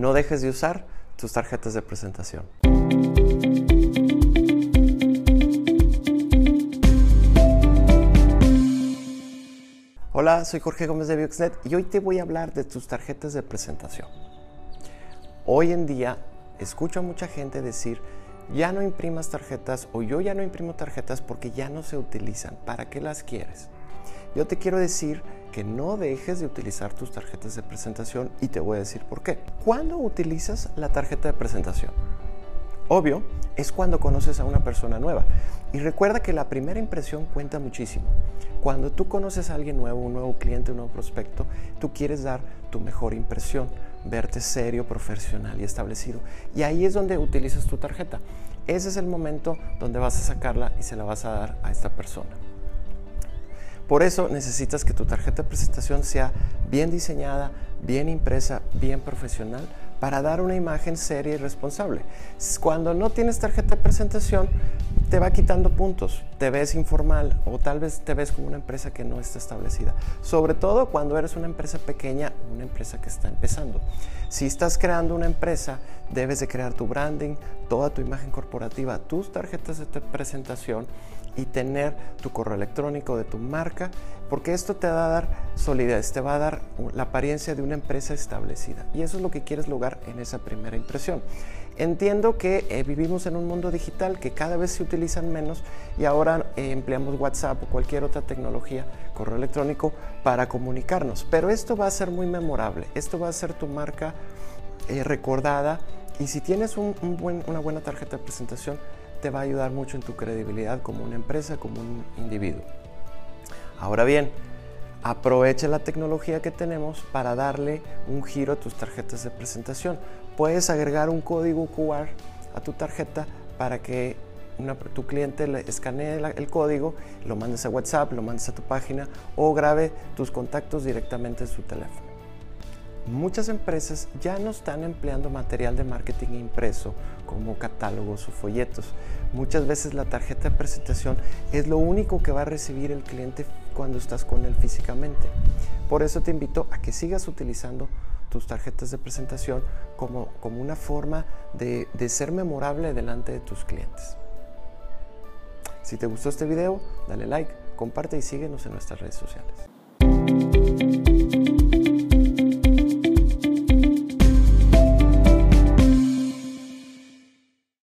no dejes de usar tus tarjetas de presentación. Hola, soy Jorge Gómez de Bioxnet y hoy te voy a hablar de tus tarjetas de presentación. Hoy en día escucho a mucha gente decir, ya no imprimas tarjetas o yo ya no imprimo tarjetas porque ya no se utilizan. ¿Para qué las quieres? Yo te quiero decir que no dejes de utilizar tus tarjetas de presentación y te voy a decir por qué. ¿Cuándo utilizas la tarjeta de presentación? Obvio, es cuando conoces a una persona nueva. Y recuerda que la primera impresión cuenta muchísimo. Cuando tú conoces a alguien nuevo, un nuevo cliente, un nuevo prospecto, tú quieres dar tu mejor impresión, verte serio, profesional y establecido. Y ahí es donde utilizas tu tarjeta. Ese es el momento donde vas a sacarla y se la vas a dar a esta persona. Por eso necesitas que tu tarjeta de presentación sea bien diseñada, bien impresa, bien profesional para dar una imagen seria y responsable. Cuando no tienes tarjeta de presentación, te va quitando puntos, te ves informal o tal vez te ves como una empresa que no está establecida. Sobre todo cuando eres una empresa pequeña, una empresa que está empezando. Si estás creando una empresa, debes de crear tu branding, toda tu imagen corporativa, tus tarjetas de presentación y tener tu correo electrónico de tu marca, porque esto te va a dar solidez, te va a dar la apariencia de una empresa establecida. Y eso es lo que quieres lograr en esa primera impresión. Entiendo que eh, vivimos en un mundo digital que cada vez se utilizan menos y ahora eh, empleamos WhatsApp o cualquier otra tecnología, correo electrónico, para comunicarnos. Pero esto va a ser muy memorable, esto va a ser tu marca eh, recordada y si tienes una buena tarjeta de presentación, te va a ayudar mucho en tu credibilidad como una empresa, como un individuo. Ahora bien, aprovecha la tecnología que tenemos para darle un giro a tus tarjetas de presentación. Puedes agregar un código QR a tu tarjeta para que tu cliente le escanee el código, lo mandes a WhatsApp, lo mandes a tu página o grabe tus contactos directamente en su teléfono. Muchas empresas ya no están empleando material de marketing impreso como catálogos o folletos. Muchas veces la tarjeta de presentación es lo único que va a recibir el cliente cuando estás con él físicamente. Por eso te invito a que sigas utilizando tus tarjetas de presentación como, como una forma de, de ser memorable delante de tus clientes. Si te gustó este video, dale like, comparte y síguenos en nuestras redes sociales.